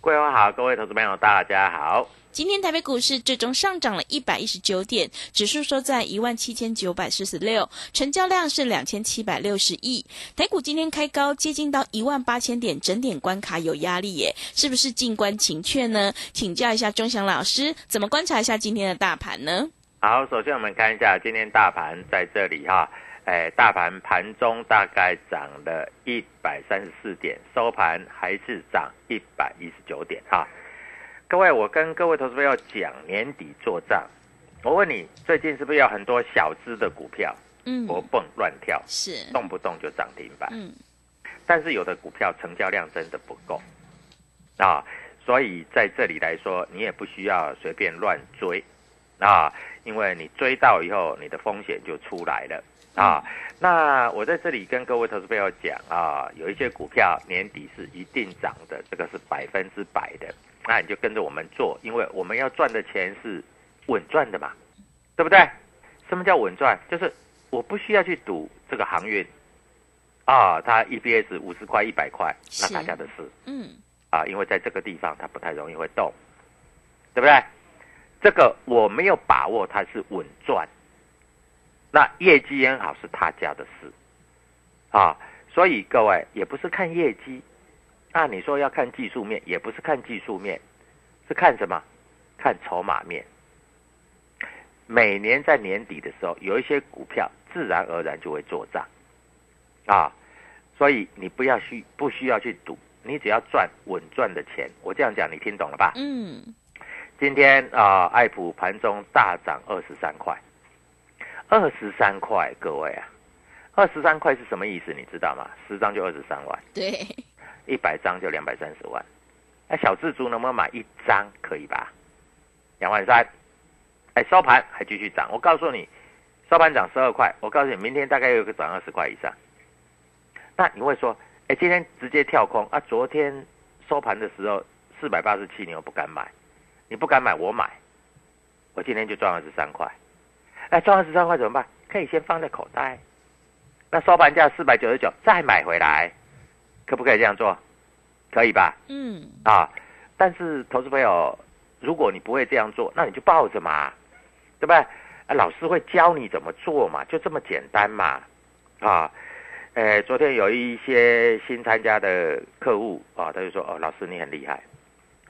桂花好，各位投资朋友大家好。今天台北股市最终上涨了一百一十九点，指数收在一万七千九百四十六，成交量是两千七百六十亿。台股今天开高，接近到一万八千点，整点关卡有压力耶，是不是静观情却呢？请教一下钟祥老师，怎么观察一下今天的大盘呢？好，首先我们看一下今天大盘在这里哈，哎，大盘盘中大概涨了一百三十四点，收盘还是涨一百一十九点哈。各位，我跟各位投资朋友讲，年底做账。我问你，最近是不是有很多小资的股票，嗯，活蹦乱跳，是，动不动就涨停板？嗯，但是有的股票成交量真的不够啊，所以在这里来说，你也不需要随便乱追啊，因为你追到以后，你的风险就出来了啊。那我在这里跟各位投资朋友讲啊，有一些股票年底是一定涨的，这个是百分之百的。那你就跟着我们做，因为我们要赚的钱是稳赚的嘛，对不对？什么叫稳赚？就是我不需要去赌这个航运啊，它 EPS 五十块、一百块，那大家的事，嗯，啊，因为在这个地方它不太容易会动，对不对？这个我没有把握它是稳赚，那业绩很好是他家的事啊，所以各位也不是看业绩。那你说要看技术面，也不是看技术面，是看什么？看筹码面。每年在年底的时候，有一些股票自然而然就会做账，啊，所以你不要需不需要去赌，你只要赚稳赚的钱。我这样讲，你听懂了吧？嗯。今天啊，爱普盘中大涨二十三块，二十三块，各位啊，二十三块是什么意思？你知道吗？十张就二十三万。对。一百张就两百三十万，那小蜘蛛能不能买一张？可以吧？两万三，哎，收盘还继续涨。我告诉你，收盘涨十二块。我告诉你，明天大概有个涨二十块以上。那你会说，哎，今天直接跳空啊？昨天收盘的时候四百八十七，你又不敢买，你不敢买，我买，我今天就赚二十三块。哎，赚二十三块怎么办？可以先放在口袋。那收盘价四百九十九，再买回来。可不可以这样做？可以吧？嗯。啊，但是投资朋友，如果你不会这样做，那你就抱着嘛，对不对？啊，老师会教你怎么做嘛，就这么简单嘛。啊，呃，昨天有一些新参加的客户啊，他就说：“哦，老师你很厉害。”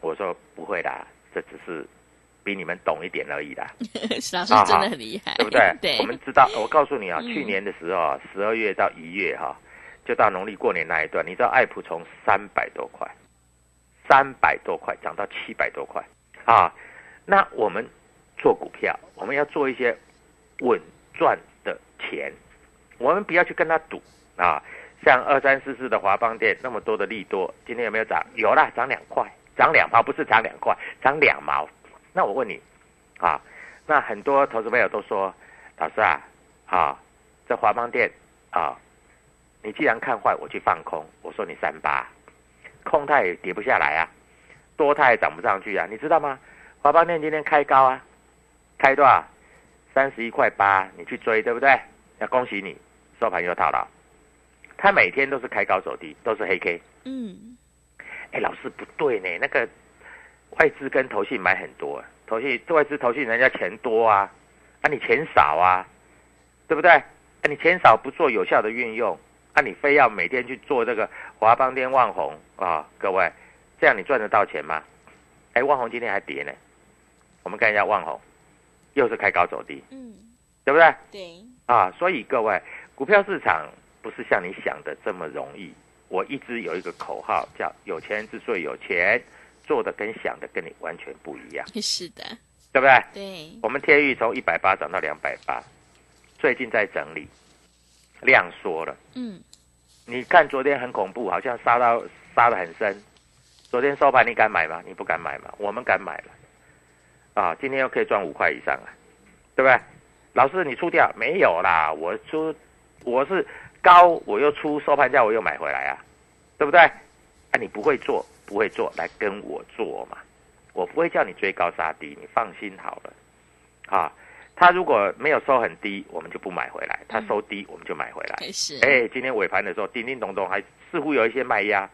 我说：“不会啦，这只是比你们懂一点而已啦。老师真的很厉害，对不对？对。我们知道，我告诉你啊，去年的时候，十二月到一月哈。就到农历过年那一段，你知道爱普从三百多块，三百多块涨到七百多块啊！那我们做股票，我们要做一些稳赚的钱，我们不要去跟他赌啊。像二三四四的华邦店那么多的利多，今天有没有涨？有啦，涨两块，涨两毛，不是涨两块，涨两毛。那我问你，啊，那很多投资朋友都说，老师啊，啊，这华邦店啊，你既然看坏，我去放空。我说你三八，空它也跌不下来啊，多它也涨不上去啊，你知道吗？华邦店今天开高啊，开多少？三十一块八，你去追对不对？要恭喜你，收盘又套牢。它每天都是开高走低，都是黑 K。嗯，哎，老师不对呢，那个外资跟投信买很多，投信外资投信人家钱多啊，啊你钱少啊，对不对？啊你钱少不做有效的运用，啊你非要每天去做这个华邦电万红啊，各位，这样你赚得到钱吗？哎，万红今天还跌呢，我们看一下万红，又是开高走低，嗯，对不对？对，啊，所以各位，股票市场不是像你想的这么容易。我一直有一个口号叫“有钱人之所以有钱，做的跟想的跟你完全不一样 是的，”，对不对？对，我们天域从一百八涨到两百八，最近在整理，量缩了。嗯，你看昨天很恐怖，好像杀到杀得很深。昨天收盘你敢买吗？你不敢买吗？我们敢买了。啊，今天又可以赚五块以上啊，对不对？老师你出掉没有啦？我出，我是高我又出，收盘价我又买回来啊，对不对？啊，你不会做，不会做，来跟我做嘛。我不会叫你追高杀低，你放心好了。啊，他如果没有收很低，我们就不买回来；他收低，我们就买回来。是，哎，今天尾盘的时候，叮叮咚咚，还似乎有一些卖压，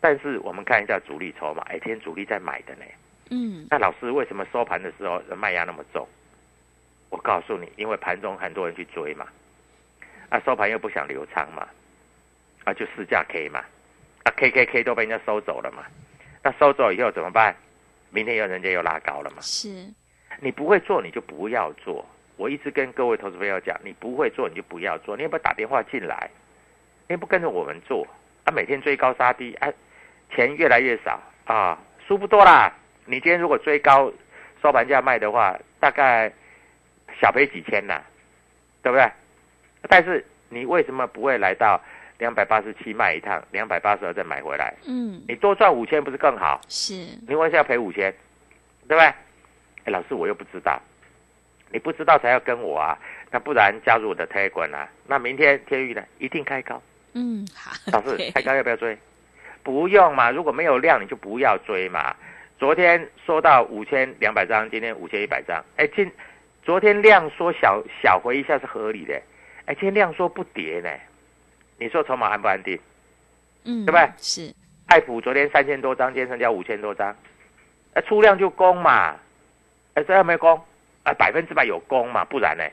但是我们看一下主力筹码，哎，今天主力在买的呢。嗯，那老师为什么收盘的时候卖压那么重？我告诉你，因为盘中很多人去追嘛，啊，收盘又不想留仓嘛，啊，就市价 K 嘛，啊，K K K 都被人家收走了嘛，那收走以后怎么办？明天又人家又拉高了嘛。是，你不会做，你就不要做。我一直跟各位投资朋友讲，你不会做，你就不要做。你也不要打电话进来？你也不跟着我们做啊？每天追高杀低，啊，钱越来越少啊，输不多啦。你今天如果追高收盘价卖的话，大概小赔几千呐，对不对？但是你为什么不会来到两百八十七卖一趟，两百八十二再买回来？嗯，你多赚五千不是更好？是，你为什么要赔五千？对不对？哎，老师我又不知道，你不知道才要跟我啊，那不然加入我的 Telegram 啊。那明天天宇呢，一定开高。嗯，好，老师对开高要不要追？不用嘛，如果没有量你就不要追嘛。昨天说到五千两百张，今天五千一百张，哎，今昨天量缩小小回一下是合理的，哎，今天量缩不跌呢，你说筹码安不安定？嗯，对不对是，爱普昨天三千多张，今天成交五千多张，哎，出量就攻嘛，哎，这样没攻，啊，百分之百有攻嘛，不然呢？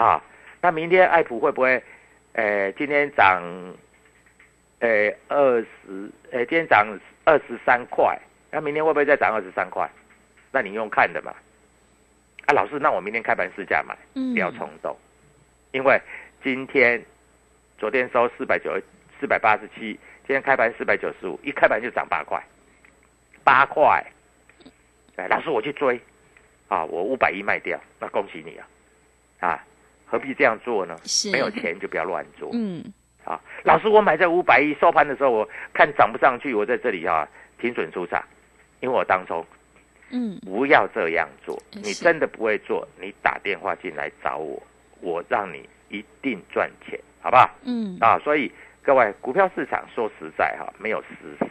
啊，那明天爱普会不会，呃，今天涨，呃，二十，呃，今天涨二十三块，那明天会不会再涨二十三块？那你用看的嘛。啊，老师，那我明天开盘试价买，嗯，不要冲动，因为今天昨天收四百九四百八十七，今天开盘四百九十五，一开盘就涨八块，八块。哎，老师我去追，啊，我五百亿卖掉，那恭喜你啊，啊，何必这样做呢？是没有钱就不要乱做。嗯，啊，老师我买在五百亿，收盘的时候我看涨不上去，我在这里啊停损出场，因为我当冲。嗯，不要这样做，你真的不会做，你打电话进来找我，我让你一定赚钱，好不好？嗯，啊，所以各位，股票市场说实在哈，没有师傅。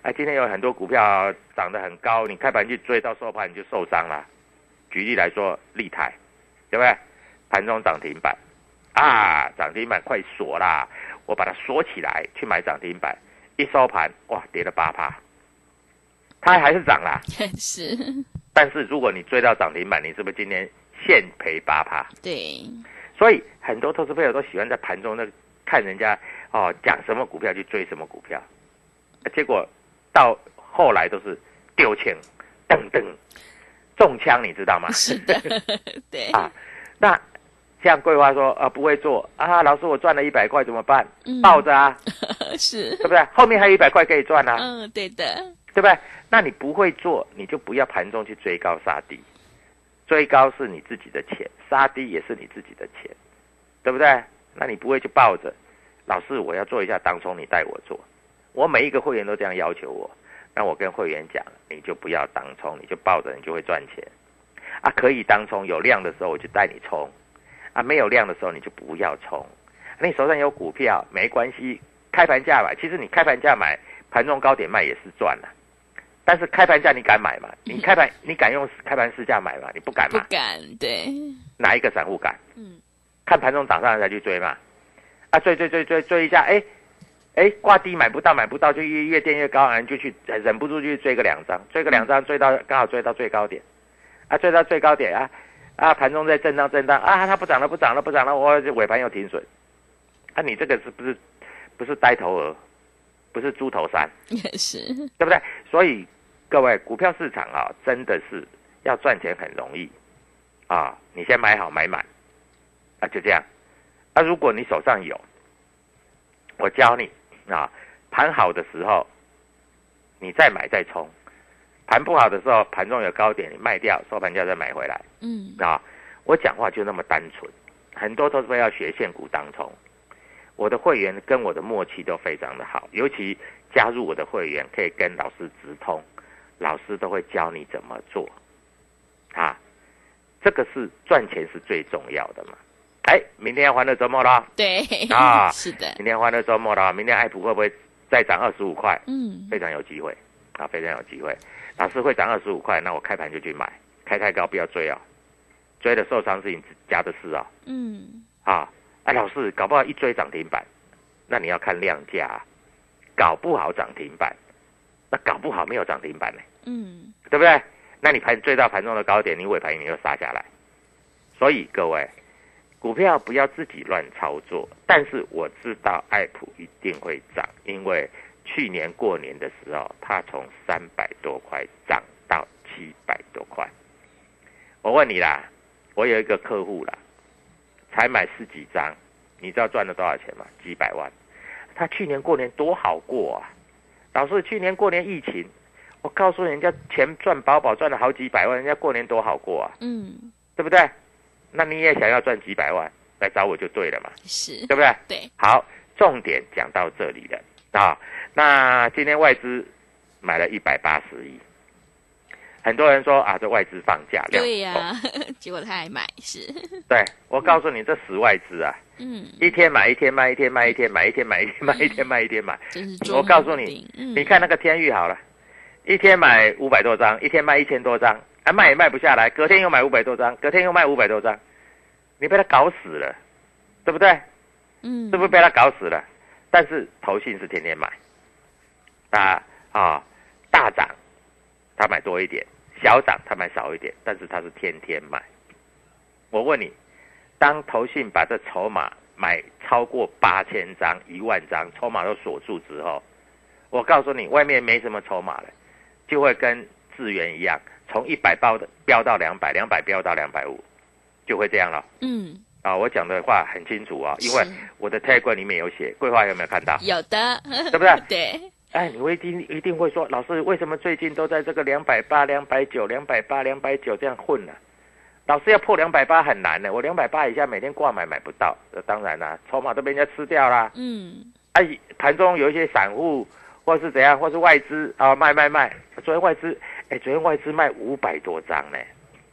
哎，今天有很多股票涨得很高，你开盘去追到收盘你就受伤了。举例来说，立台，对不对？盘中涨停板，啊，涨停板快锁啦，我把它锁起来去买涨停板，一收盘哇，跌了八趴，它还是涨啦。是，但是如果你追到涨停板，你是不是今天现赔八趴？对，所以很多投资朋友都喜欢在盘中那看人家哦讲什么股票去追什么股票，结果到后来都是丢钱，噔噔中枪，你知道吗？是的，对，啊，那像桂花说啊不会做啊，老师我赚了一百块怎么办？嗯抱着啊，是对，不对？后面还有一百块可以赚啊，嗯，对的，对不对？那你不会做，你就不要盘中去追高杀低。追高是你自己的钱，杀低也是你自己的钱，对不对？那你不会去抱着，老师我要做一下当冲，你带我做。我每一个会员都这样要求我，那我跟会员讲，你就不要当冲，你就抱着，你就会赚钱。啊，可以当冲，有量的时候我就带你冲，啊，没有量的时候你就不要冲。你手上有股票没关系，开盘价买，其实你开盘价买，盘中高点卖也是赚了。但是开盘价你敢买吗？你开盘你敢用开盘市价买吗？你不敢不？敢，对，哪一个散户敢？嗯，看盘中涨上来才去追嘛？啊，追追追追追一下，哎哎，挂低买不到买不到，就越越垫越高，啊，就去忍不住就去追个两张，追个两张，追到刚好追到最高点，啊，追到最高点啊啊，盘中在震荡震荡啊，它不涨了不涨了不涨了，我尾盘又停损，啊，你这个是不是不是呆头鹅，不是猪头山，也是，对不对？所以各位股票市场啊，真的是要赚钱很容易啊，你先买好买满啊，就这样。那、如果你手上有，我教你啊，盘好的时候你再买再冲，盘不好的时候盘中有高点你卖掉，收盘价再买回来嗯，啊。我讲话就那么单纯，很多都是要学现股当冲。我的会员跟我的默契都非常的好，尤其加入我的会员可以跟老师直通，老师都会教你怎么做啊。这个是赚钱是最重要的嘛。哎，明天要欢乐周末了，对，啊 是的，明天欢乐周末了，明天爱普会不会再涨二十五块？嗯，非常有机会啊，非常有机会。老师会涨二十五块，那我开盘就去买，开太高不要追哦，追的受伤是你家的事哦。嗯，啊，哎，老师搞不好一追涨停板，那你要看量价、啊，搞不好涨停板，那搞不好没有涨停板呢，嗯，对不对？那你盘追到盘中的高点，你尾盘你又杀下来，所以各位。股票不要自己乱操作，但是我知道爱普一定会涨，因为去年过年的时候，它从三百多块涨到七百多块。我问你啦，我有一个客户啦，才买十几张，你知道赚了多少钱吗？几百万。他去年过年多好过啊！老师，去年过年疫情，我告诉人家钱赚饱饱，赚了好几百万，人家过年多好过啊，嗯，对不对？那你也想要赚几百万，来找我就对了嘛，是，对不对？对，好，重点讲到这里了啊。那今天外资买了一百八十亿，很多人说啊，这外资放假量对呀、结果他还买，是，对我告诉你，这死外资啊，嗯，一天买一天卖，一天卖一天买，一天买一天卖，一天卖一天买。我告诉你你看那个天域好了，一天买五百多张，一天卖一千多张，啊卖也卖不下来，隔天又买五百多张，隔天又卖五百多张，你被他搞死了，对不对？嗯，是不是被他搞死了？但是投信是天天买，啊啊大涨，他买多一点；小涨他买少一点，但是他是天天买。我问你，当投信把这筹码买超过八千张、一万张，筹码都锁住之后，我告诉你，外面没什么筹码了，就会跟智源一样，从一百包的飙到两百，两百飙到两百五，就会这样了。嗯，啊，我讲的话很清楚啊，因为我的 tag 里面有写，桂花有没有看到？有的，对不对？对，哎，你会一定一定会说，老师为什么最近都在这个两百八、两百九、两百八、两百九这样混呢、老师要破两百八很难的，我两百八以下每天挂买买不到，呃当然啦，筹码都被人家吃掉啦。嗯，哎、盘中有一些散户或是怎样，或是外资啊卖卖卖，昨天外资哎，昨天外资卖五百多张呢，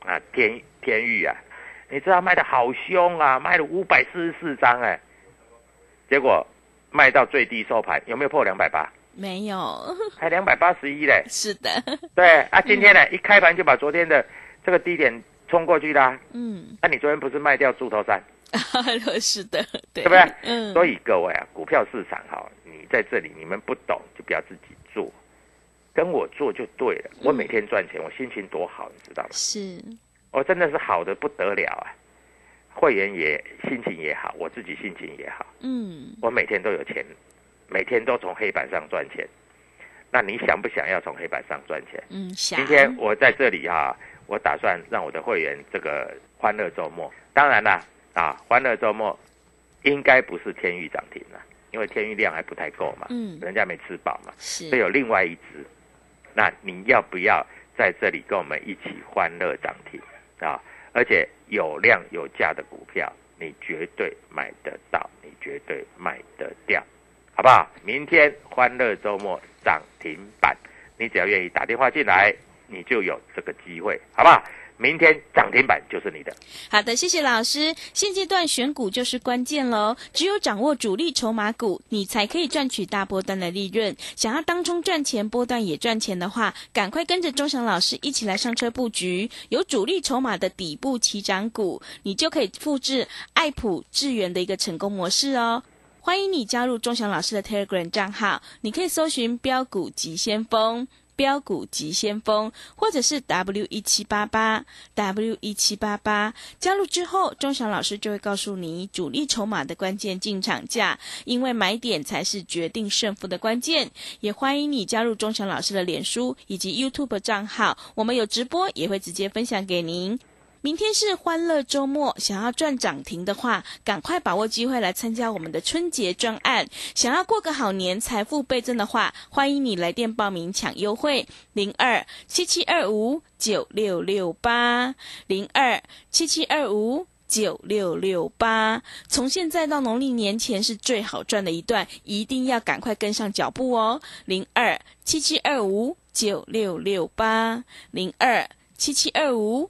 啊天天域啊，你知道卖的好凶啊，卖了五百四十四张哎，结果卖到最低收盘有没有破两百八？没有，还两百八十一嘞，是的，对啊，今天呢、一开盘就把昨天的这个低点冲过去啦，嗯，那、你昨天不是卖掉猪头山？是的，对，对不对？嗯，所以各位啊，股票市场哈，你在这里你们不懂就不要自己做，跟我做就对了。我每天赚钱，我心情多好，你知道吗？是，我真的是好的不得了啊！会员也心情也好，我自己心情也好，嗯，我每天都有钱，每天都从黑板上赚钱。那你想不想要从黑板上赚钱？嗯，想。今天我在这里哈、我打算让我的会员这个欢乐周末，当然啦，啊，欢乐周末应该不是天域涨停了，因为天域量还不太够嘛，嗯。人家没吃饱嘛，是。所以有另外一只，那你要不要在这里跟我们一起欢乐涨停？啊，而且有量有价的股票，你绝对买得到，你绝对卖得掉，好不好？明天欢乐周末涨停板，你只要愿意打电话进来，你就有这个机会，好不好？明天涨停板就是你的。好的，谢谢老师。现阶段选股就是关键喽，只有掌握主力筹码股，你才可以赚取大波段的利润。想要当中赚钱，波段也赚钱的话，赶快跟着钟祥老师一起来上车布局，有主力筹码的底部起涨股，你就可以复制爱普智源的一个成功模式哦。欢迎你加入钟祥老师的 Telegram 账号，你可以搜寻标股急先锋。标股急先锋，或者是 W 一七八八 W 一七八八，加入之后，钟祥老师就会告诉你主力筹码的关键进场价，因为买点才是决定胜负的关键。也欢迎你加入钟祥老师的脸书以及 YouTube 账号，我们有直播也会直接分享给您。明天是欢乐周末，想要赚涨停的话，赶快把握机会来参加我们的春节专案。想要过个好年，财富倍增的话，欢迎你来电报名抢优惠，零二七七二五九六六八零二七七二五九六六八。从现在到农历年前是最好赚的一段，一定要赶快跟上脚步哦，零二七七二五九六六八零二七七二五。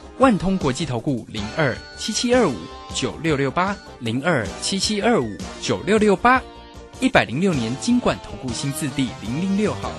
万通国际投顾零二七七二五九六六八零二七七二五九六六八，一百零六年金管投顾新字第零零六号。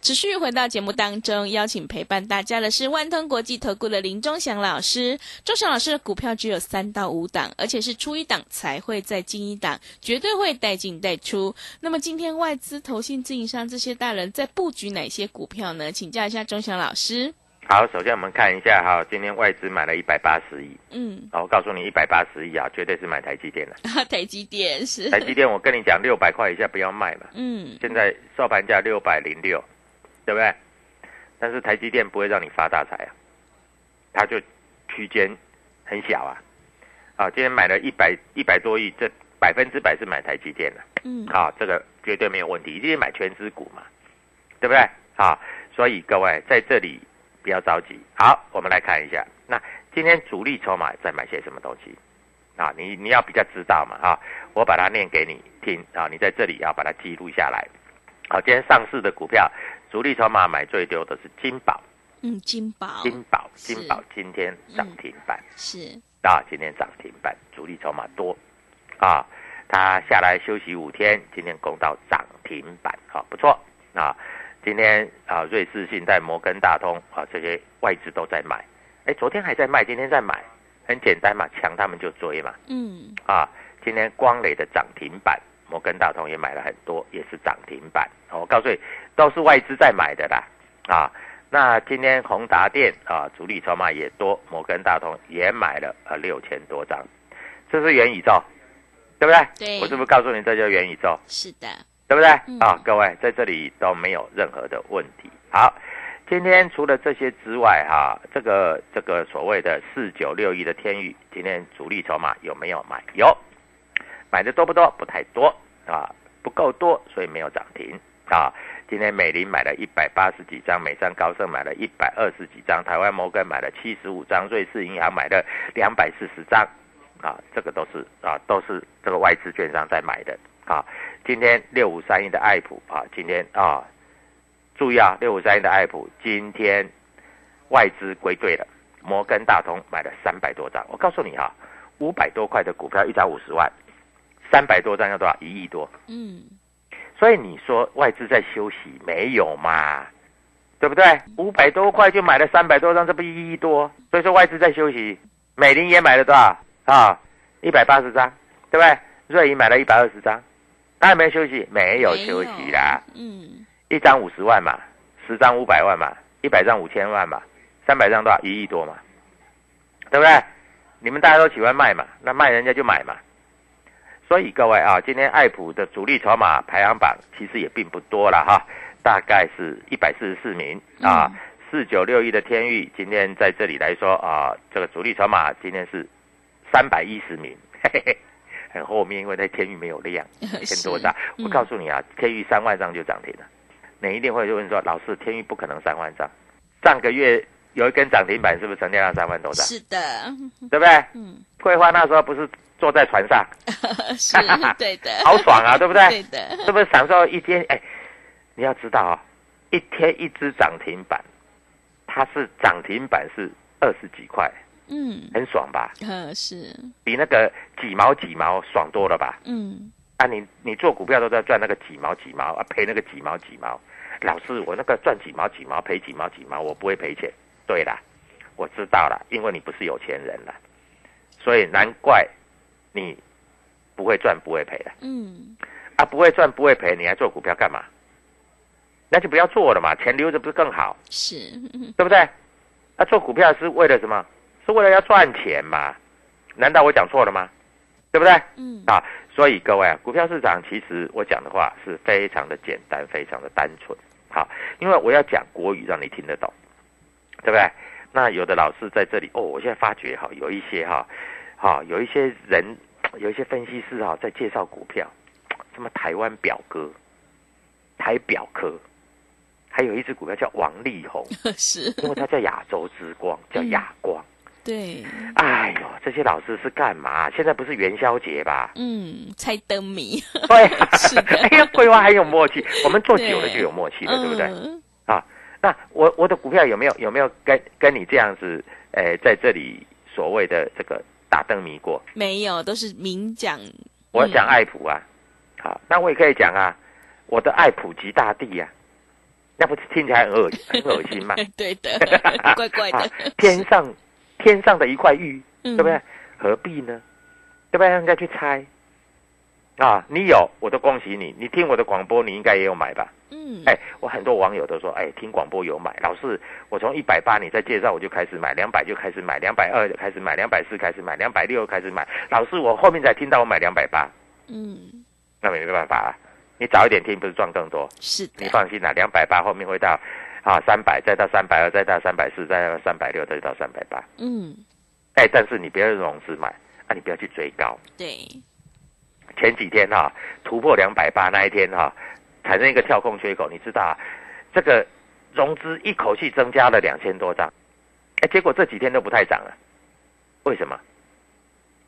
持续回到节目当中，邀请陪伴大家的是万通国际投顾的林忠祥老师。忠祥老师的股票只有三到五档，而且是出一档才会再进一档，绝对会带进带出。那么今天外资、投信、自营商这些大人在布局哪些股票呢？请教一下忠祥老师。好，首先我们看一下哈，今天外资买了一百八十亿，嗯，我告诉你一百八十亿啊，绝对是买台积电的。台积电是台积电，我跟你讲，六百块以下不要卖嘛。嗯，现在收盘价六百零六，对不对？但是台积电不会让你发大财啊，它就区间很小啊。啊，今天买了一百一百多亿，这百分之百是买台积电的。嗯，好，这个绝对没有问题，一定买全资股嘛，对不对？好，所以各位在这里。不要着急，好，我们来看一下，那今天主力筹码在买些什么东西？啊？你你要比较知道嘛，哈，我把它念给你听啊，你在这里要把它记录下来。好，今天上市的股票主力筹码买最多的是金宝，嗯，金宝，金宝，金宝今天涨停板。是。啊，今天涨停板，主力筹码多。啊，它下来休息五天，今天攻到涨停板，好，不错。啊。今天啊，瑞士信贷、摩根大通啊，这些外资都在买。哎，昨天还在卖，今天在买，很简单嘛，强他们就追嘛。嗯。啊，今天光磊的涨停板，摩根大通也买了很多，也是涨停板。我告诉你，都是外资在买的啦。啊，那今天宏达电啊，主力筹码也多，摩根大通也买了啊六千多张，这是元宇宙，对不对？对。我是不是告诉你这叫元宇宙？是的。对不对啊？各位在这里都没有任何的问题。好，今天除了这些之外，哈，这个这个所谓的四九六一的天宇，今天主力筹码有没有买？有，买的多不多？不太多啊，不够多，所以没有涨停啊。今天美林买了一百八十几张，美商高盛买了一百二十几张，台湾摩根买了七十五张，瑞士银行买了两百四十张啊，这个都是啊，都是这个外资券商在买的。啊，今天六五三一的爱普啊，今天啊，注意啊，六五三一的爱普今天外资归队了，摩根大通买了三百多张。我告诉你哈，五百多块的股票一张五十万，三百多张要多少？一亿多。嗯，所以你说外资在休息没有嘛？对不对？五百多块就买了三百多张，这不一亿多？所以说外资在休息。美林也买了多少啊？一百八十张，对不对？瑞银买了一百二十张。他有没有休息？没有休息啦。嗯，一张五十万嘛，十张五百万嘛，一百张五千万嘛，三百张多少？一亿多嘛，对不对？你们大家都喜欢卖嘛，那卖人家就买嘛。所以各位啊，今天爱普的主力筹码排行榜其实也并不多了哈，大概是一百四十四名啊。四九六一的天域今天在这里来说啊，这个主力筹码今天是三百一十名，嘿嘿嘿，很后面，因为在天域没有量，一千多大。我告诉你啊，天域三万张就涨停了。你一定会问说，老师，天域不可能三万张。上个月有一根涨停板，是不是成交量三万多张？是的，对不对？嗯。桂花那时候不是坐在船上，是，对的，好爽啊，对不对？对的，是不是享受一天？哎，你要知道啊，一天一只涨停板。它是涨停板是二十几块，嗯，很爽吧？嗯，是比那个几毛几毛爽多了吧？嗯，啊，你你做股票都在赚那个几毛几毛啊，赔那个几毛几毛。老师，我那个赚几毛几毛，赔几毛几毛，我不会赔钱。对啦，我知道了，因为你不是有钱人了，所以难怪你不会赚不会赔的。嗯，啊，不会赚不会赔，你还做股票干嘛？那就不要做了嘛，钱留着不是更好？是，对不对？那做股票是为了什么？是为了要赚钱嘛？难道我讲错了吗？对不对？嗯啊，所以各位啊，股票市场其实我讲的话是非常的简单，非常的单纯。好，因为我要讲国语，让你听得懂，对不对？那有的老师在这里哦，我现在发觉哈，有一些哈，哈，有一些人，有一些分析师哈，在介绍股票，什么台湾表哥、台表科。还有一只股票叫王力宏，是，因为它叫亚洲之光，叫亚光。对，哎呦，这些老师是干嘛？现在不是元宵节吧？嗯，猜灯谜。对，是的。哎呀，桂花很有默契，我们做久了就有默契了，对不对？啊，那我我的股票有没有有没有跟跟你这样子？诶，在这里所谓的这个打灯谜过？没有，都是明讲。我讲爱普啊，好，那我也可以讲啊，我的爱普及大地呀。那不是听起来很恶很恶心吗？对的，怪怪的。天上天上的一块玉，对不对？何必呢？对不对？人家去猜啊！你有，我都恭喜你。你听我的广播，你应该也有买吧？嗯。哎，我很多网友都说，哎，听广播有买。老师，我从一百八你再介绍，我就开始买，两百就开始买，两百二就开始买，两百四开始买，两百六开始买。老师，我后面才听到我买两百八。嗯。那没办法啊。你早一点听，不是赚更多？是，你放心啦，两百八后面会到，啊，三百，再到三百二，再到三百四，再到三百六，再到三百八。嗯，哎，但是你不要用融资买，啊，你不要去追高。对，前几天哈突破两百八那一天哈，产生一个跳空缺口，你知道啊，这个融资一口气增加了两千多张，哎，结果这几天都不太涨了，为什么？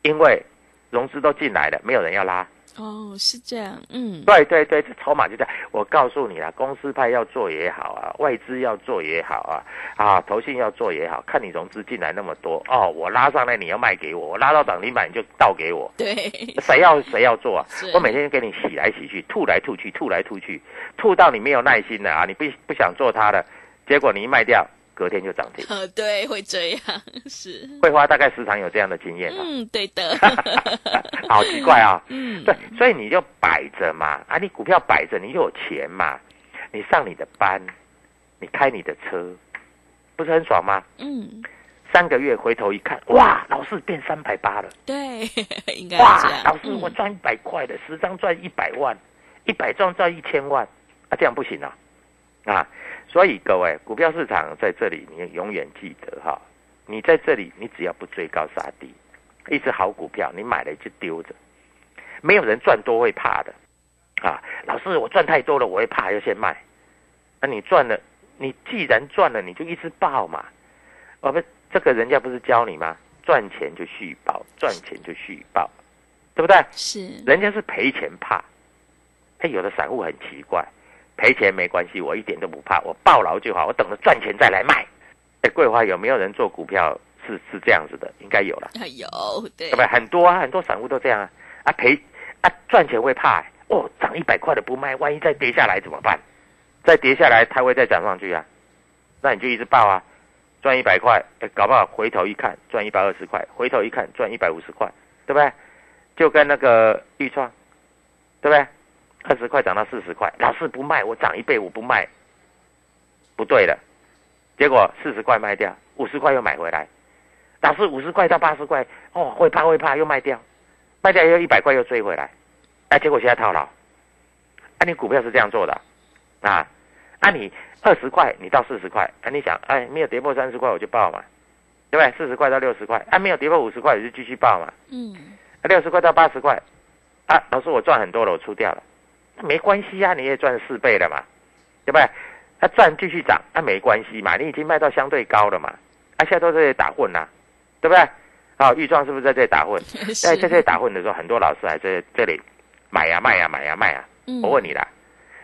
因为融资都进来了，没有人要拉。哦，是这样，嗯，对对对，这筹码就在。我告诉你啦，公司派要做也好啊，外资要做也好啊，啊，投信要做也好，看你融资进来那么多哦，我拉上来你要卖给我，我拉到涨停板你就倒给我，对，谁要谁要做啊？我每天给你洗来洗去，吐来吐去，吐来吐去，吐到你没有耐心了啊，你不不想做它了，结果你一卖掉。隔天就涨停，呃，对，会这样，是。桂花大概时常有这样的经验嗯，对的。好奇怪啊，嗯，对，所以你就摆着嘛，啊，你股票摆着，你有钱嘛，你上你的班，你开你的车，不是很爽吗？嗯。三个月回头一看，哇，老师变三百八了。对，应该哇，老师我赚一百块的，十张赚一百万，一百张赚一千万，啊，这样不行啊，啊。所以各位，股票市场在这里，你永远记得哈，你在这里，你只要不追高杀低，一只好股票，你买了就丢着，没有人赚多会怕的，啊，老师我赚太多了，我会怕要先卖，那你赚了，你既然赚了，你就一直报嘛，哦不，这个人家不是教你吗？赚钱就续报，赚钱就续报，对不对？是，人家是赔钱怕，哎，有的散户很奇怪。赔钱没关系，我一点都不怕，我抱牢就好，我等着赚钱再来卖。哎，桂花有没有人做股票是是这样子的？应该有了，有对，对不对？很多啊，很多散户都这样啊。啊赔啊赚钱会怕哦，涨一百块的不卖，万一再跌下来怎么办？再跌下来它会再涨上去啊？那你就一直报啊，赚一百块，搞不好回头一看赚一百二十块，回头一看赚一百五十块，对不对？就跟那个预创，对不对？二十块涨到四十块，老师不卖，我涨一倍我不卖，不对了。结果四十块卖掉，五十块又买回来，老是五十块到八十块，哦，会怕会怕又卖掉，卖掉又一百块又追回来，哎，结果现在套牢。啊，你股票是这样做的啊？啊，你二十块你到四十块，啊，你想哎没有跌破三十块我就报嘛，对不对？四十块到六十块，啊没有跌破五十块我就继续报嘛。嗯，啊六十块到八十块，啊老师我赚很多了我出掉了，那没关系啊，你也赚四倍了嘛，对不对？它赚继续涨，那没关系嘛，你已经卖到相对高了嘛，啊现在都在这里打混呐，对不对？好，豫创是不是在这里打混？在在这里打混的时候，很多老师还在这里买呀卖呀买呀卖呀。嗯我问你啦，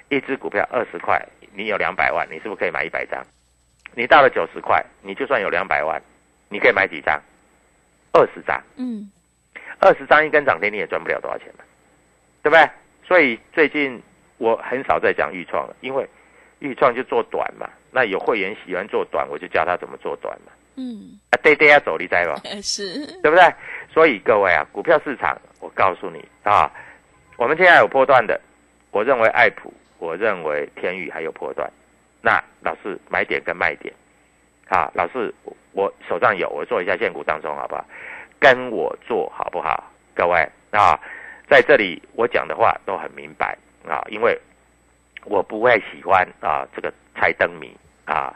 一只股票二十块，你有两百万，你是不是可以买一百张？你到了九十块，你就算有两百万，你可以买几张？二十张，嗯，二十张一根涨停，你也赚不了多少钱嘛，对不对？所以最近我很少在讲豫创了，因为豫创就做短嘛。那有会员喜欢做短，我就教他怎么做短嘛。嗯，啊，对对要走，你知不？是，对不对？所以各位啊，股票市场，我告诉你啊，我们现在有波段的，我认为爱普，我认为天宇还有波段。那老师买点跟卖点，啊，老师我我手上有，我做一下现股当中好不好？跟我做好不好？各位啊，在这里我讲的话都很明白啊，因为我不会喜欢啊这个猜灯谜啊。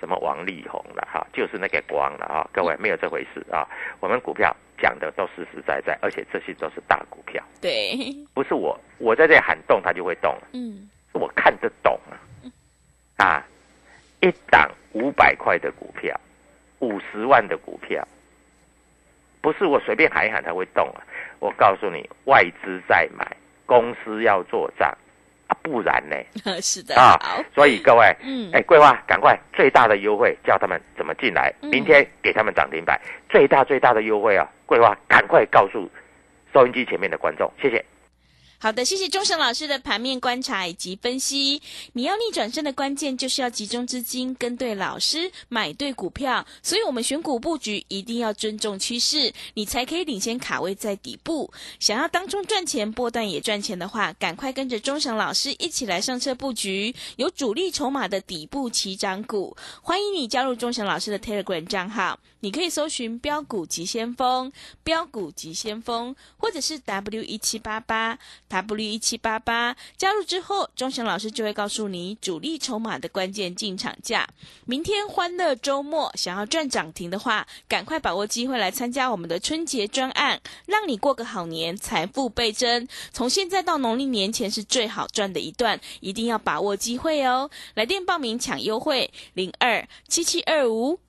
什么王力宏了哈，就是那个光了哈，各位没有这回事啊。我们股票讲的都实实在在，而且这些都是大股票，对，不是我我在这里喊动它就会动了，嗯，是我看得懂啊。啊，一档五百块的股票，五十万的股票，不是我随便喊一喊它会动啊。我告诉你，外资在买，公司要做账啊，不然呢？是的，啊，所以各位，嗯哎，桂花，赶快最大的优惠，叫他们怎么进来，嗯明天给他们涨停板，最大最大的优惠啊！桂花，赶快告诉收音机前面的观众，谢谢。好的，谢谢钟祥老师的盘面观察以及分析。你要逆转胜的关键就是要集中资金，跟对老师，买对股票。所以，我们选股布局一定要尊重趋势，你才可以领先卡位在底部。想要当中赚钱，波段也赚钱的话，赶快跟着钟祥老师一起来上车布局有主力筹码的底部起涨股。欢迎你加入钟祥老师的 Telegram 账号，你可以搜寻“标股急先锋”、“标股急先锋”，或者是 W 一七八八。W 一七八八加入之后，钟祥老师就会告诉你主力筹码的关键进场价。明天欢乐周末，想要赚涨停的话，赶快把握机会来参加我们的春节专案，让你过个好年，财富倍增。从现在到农历年前是最好赚的一段，一定要把握机会哦！来电报名抢优惠，零二七七二五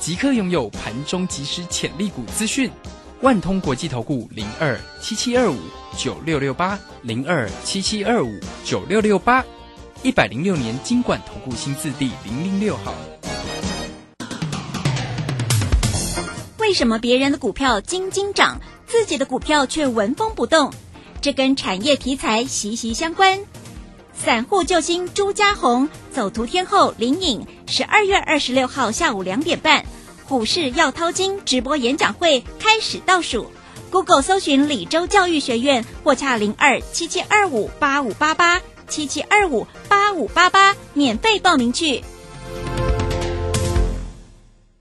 即刻拥有盘中即时潜力股资讯。万通国际投顾零二七七二五九六六八零二七七二五九六六八，一百零六年金管投顾新字第零零六号。为什么别人的股票金金涨，自己的股票却纹风不动？这跟产业题材息息相关。散户救星朱家红走图天后林颖，十二月二十六号下午两点半，股市要掏金直播演讲会开始倒数。Google 搜寻李州教育学院或洽零二七七二五八五八八七七二五八五八八，免费报名去。